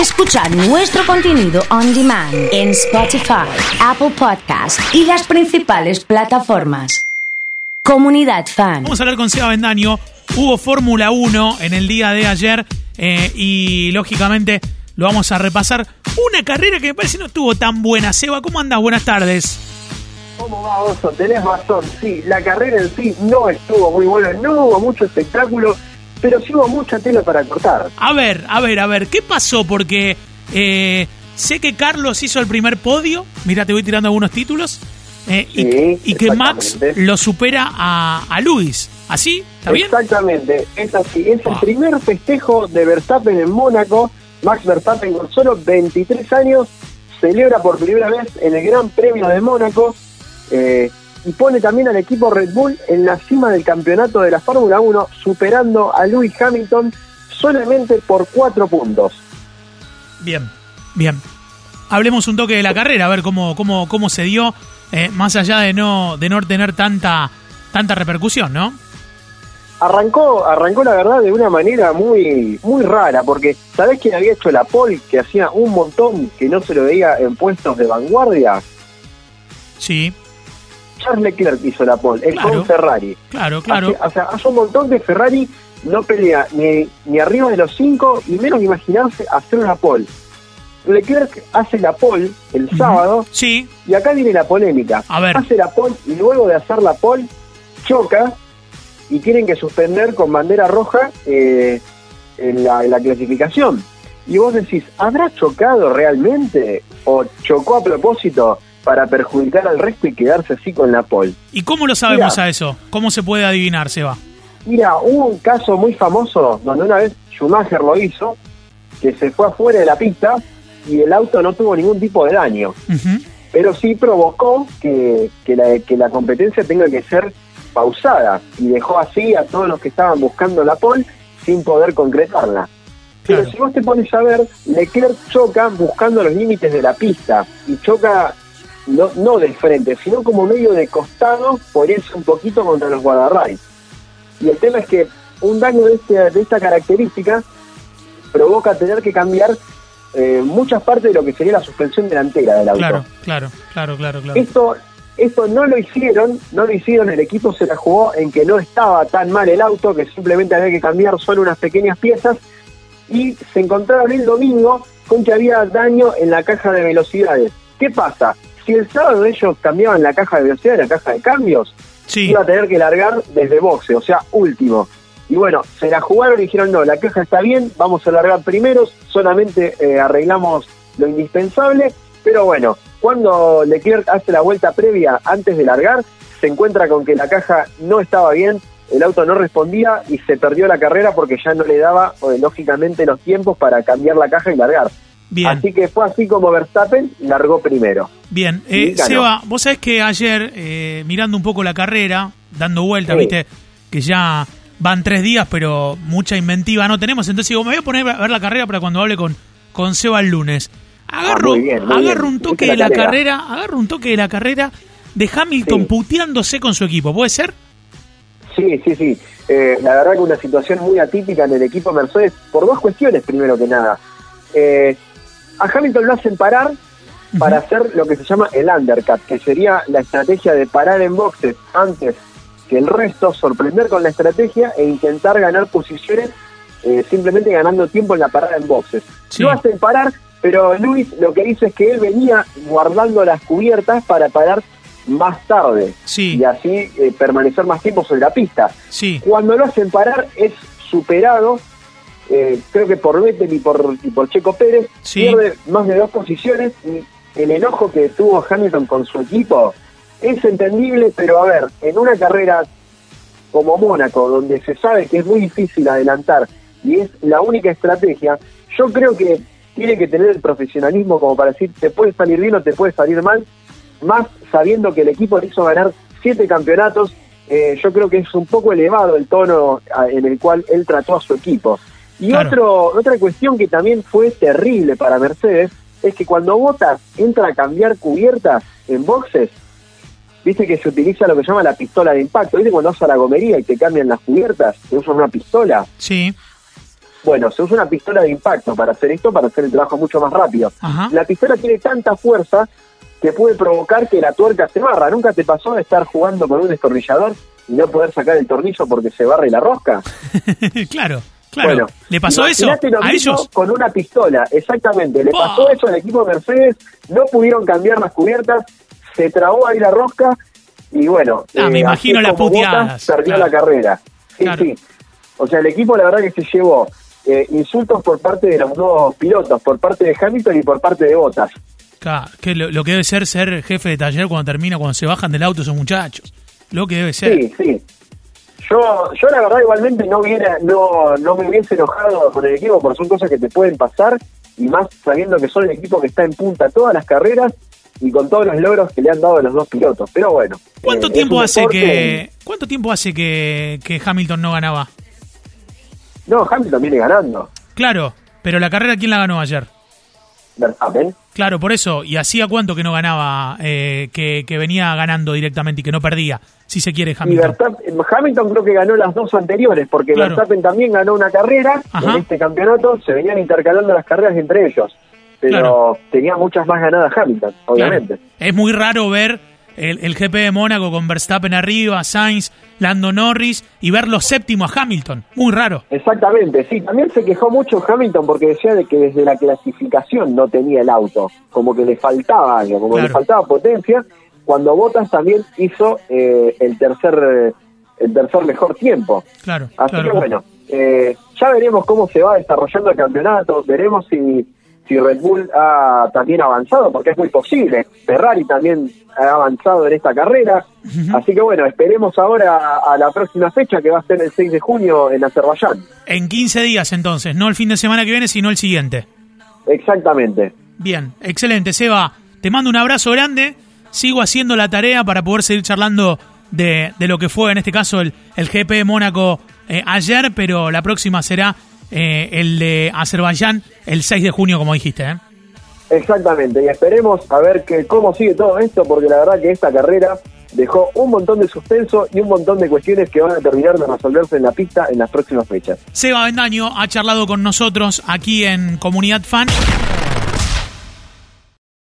Escuchar nuestro contenido on demand en Spotify, Apple Podcast y las principales plataformas. Comunidad Fan. Vamos a hablar con Seba Bendaño. Hubo Fórmula 1 en el día de ayer eh, y lógicamente lo vamos a repasar. Una carrera que me parece no estuvo tan buena. Seba, ¿cómo andas? Buenas tardes. ¿Cómo va, Oso? Tenés razón. Sí, la carrera en sí no estuvo muy buena. No hubo mucho espectáculo, pero sí hubo mucha tela para cortar. A ver, a ver, a ver, ¿qué pasó? Porque eh, sé que Carlos hizo el primer podio. Mira, te voy tirando algunos títulos. Eh, y, Sí, y que Max lo supera a, a Luis. ¿Así? ¿Está bien? Exactamente, es así. Es el Ah. primer festejo de Verstappen en Mónaco. Max Verstappen con solo 23 años celebra por primera vez en el Gran Premio de Mónaco eh, y pone también al equipo Red Bull en la cima del campeonato de la Fórmula 1, superando a Lewis Hamilton solamente por cuatro puntos. Bien, bien. Hablemos un toque de la carrera, a ver cómo, cómo, cómo se dio, eh, más allá de no, de no tener tanta, tanta repercusión, ¿no? Arrancó, arrancó la verdad de una manera muy, muy rara, porque ¿sabés quién había hecho la pole que hacía un montón que no se lo veía en puestos de vanguardia? Sí, Charles Leclerc hizo la pole, el Claro. con Ferrari. claro, claro. Hace, o sea, hace un montón que Ferrari no pelea ni, ni arriba de los cinco y menos imaginarse hacer una pole. Leclerc hace la pole el sábado Sí, y acá viene la polémica. A ver. Hace la pole y luego de hacer la pole choca y tienen que suspender con bandera roja eh, en, la, en la clasificación. Y vos decís, ¿habrá chocado realmente o chocó a propósito para perjudicar al resto y quedarse así con la pole? ¿y cómo lo sabemos Mira. a eso? ¿Cómo se puede adivinar, Seba? Mira, hubo un caso muy famoso donde una vez Schumacher lo hizo, que se fue afuera de la pista y el auto no tuvo ningún tipo de daño. Pero sí provocó que, que, la, que la competencia tenga que ser pausada y dejó así a todos los que estaban buscando la pole sin poder concretarla. Pero Claro. si vos te pones a ver, Leclerc choca buscando los límites de la pista y choca no, no del frente, sino como medio de costado, por eso un poquito contra los guardarrays. Y el tema es que un daño de, este- de esta característica provoca tener que cambiar eh, muchas partes de lo que sería la suspensión delantera del auto. Claro, claro, claro, claro, claro. Esto, esto no lo hicieron, no lo hicieron, el equipo se la jugó en que no estaba tan mal el auto, que simplemente había que cambiar solo unas pequeñas piezas, y se encontraron el domingo con que había daño en la caja de velocidades. ¿Qué pasa? Si el sábado ellos cambiaban la caja de velocidades, la caja de cambios, Sí, iba a tener que largar desde boxe, o sea, último. Y bueno, se la jugaron y dijeron, no, la caja está bien, vamos a largar primeros, solamente eh, arreglamos lo indispensable, pero bueno, cuando Leclerc hace la vuelta previa antes de largar, se encuentra con que la caja no estaba bien, el auto no respondía y se perdió la carrera porque ya no le daba, eh, lógicamente, los tiempos para cambiar la caja y largar. Bien, Así que fue así como Verstappen largó primero. bien. Eh. Seba, vos sabés que ayer, eh, mirando un poco la carrera, dando vueltas, Sí. viste, que ya van tres días, pero mucha inventiva no tenemos. Entonces digo, me voy a poner a ver la carrera para cuando hable con, con Seba el lunes. Agarro, Ah, muy bien, muy agarro bien. un toque de la carrera, agarro un toque de la carrera de Hamilton Sí. puteándose con su equipo, ¿puede ser? Sí, sí, sí. Eh, la verdad que una situación muy atípica en el equipo Mercedes por dos cuestiones, primero que nada. Eh, a Hamilton lo hacen parar para hacer lo que se llama el undercut, que sería la estrategia de parar en boxes antes que el resto, sorprender con la estrategia e intentar ganar posiciones eh, simplemente ganando tiempo en la parada en boxes. Sí. Lo hacen parar, pero Luis lo que hizo es que él venía guardando las cubiertas para parar más tarde Sí. y así eh, permanecer más tiempo sobre la pista. Sí, Cuando lo hacen parar es superado, eh, creo que por Vettel y por, y por Checo Pérez, Sí. pierde más de dos posiciones y el enojo que tuvo Hamilton con su equipo es entendible, pero a ver, en una carrera como Mónaco, donde se sabe que es muy difícil adelantar y es la única estrategia, yo creo que tiene que tener el profesionalismo como para decir, te puede salir bien o te puede salir mal, más sabiendo que el equipo le hizo ganar siete campeonatos, eh, yo creo que es un poco elevado el tono en el cual él trató a su equipo. Y Claro. otro, otra cuestión que también fue terrible para Mercedes es que cuando Bottas entra a cambiar cubiertas en boxes, viste que se utiliza lo que se llama la pistola de impacto. ¿Viste cuando vas a la gomería y te cambian las cubiertas? Te usan una pistola. sí. Bueno, se usa una pistola de impacto para hacer esto, para hacer el trabajo mucho más rápido. Ajá. La pistola tiene tanta fuerza que puede provocar que la tuerca se barra. ¿Nunca te pasó de estar jugando con un destornillador y no poder sacar el tornillo porque se barre la rosca? claro, claro. Bueno, ¿Le pasó eso lo a ellos? Con una pistola, exactamente. Le Bah. pasó eso al equipo de Mercedes, no pudieron cambiar las cubiertas, se trabó ahí la rosca y bueno. Ah, me imagino las como Bottas puteadas, Perdió claro. la carrera. Sí, Claro. sí. O sea, el equipo la verdad que se llevó eh, insultos por parte de los dos pilotos, por parte de Hamilton y por parte de Bottas. Claro, que lo, lo que debe ser ser jefe de taller cuando termina, cuando se bajan del auto esos muchachos. Lo que debe ser. Sí, sí. Yo, yo la verdad igualmente no hubiera, no, no me hubiese enojado con el equipo porque son cosas que te pueden pasar y más sabiendo que son el equipo que está en punta todas las carreras y con todos los logros que le han dado a los dos pilotos. Pero bueno. ¿Cuánto eh, tiempo hace que cuánto tiempo hace que, que Hamilton no ganaba? No, Hamilton viene ganando. Claro, pero la carrera quién la ganó ayer? Verstappen. Claro, por eso. ¿Y hacía cuánto que no ganaba, eh, que, que venía ganando directamente y que no perdía, si se quiere Hamilton? Hamilton creo que ganó las dos anteriores, porque Claro. Verstappen también ganó una carrera Ajá. en este campeonato, se venían intercalando las carreras entre ellos, pero Claro. tenía muchas más ganadas Hamilton, obviamente. Claro. Es muy raro ver el, el GP de Mónaco con Verstappen arriba, Sainz, Lando Norris y verlo séptimo a Hamilton. Muy raro. Exactamente, sí, también se quejó mucho Hamilton porque decía de que desde la clasificación no tenía el auto, como que le faltaba algo, como que le faltaba potencia, cuando Bottas también hizo eh, el tercer el tercer mejor tiempo. Claro. Así claro, que bueno, eh, ya veremos cómo se va desarrollando el campeonato, veremos si, si Red Bull ha también avanzado, porque es muy posible. Ferrari también ha avanzado en esta carrera. Así que bueno, esperemos ahora a, a la próxima fecha, que va a ser el 6 de junio en Azerbaiyán. En 15 días entonces, no el fin de semana que viene, sino el siguiente. Exactamente. Bien, excelente. Seba, te mando un abrazo grande. Sigo haciendo la tarea para poder seguir charlando de, de lo que fue, en este caso, el, el GP de Mónaco eh, ayer, pero la próxima será eh, el de Azerbaiyán el 6 de junio, como dijiste. ¿eh? Exactamente, y esperemos a ver que, cómo sigue todo esto, porque la verdad que esta carrera dejó un montón de suspenso y un montón de cuestiones que van a terminar de resolverse en la pista en las próximas fechas. Seba Bendaño ha charlado con nosotros aquí en Comunidad Fan.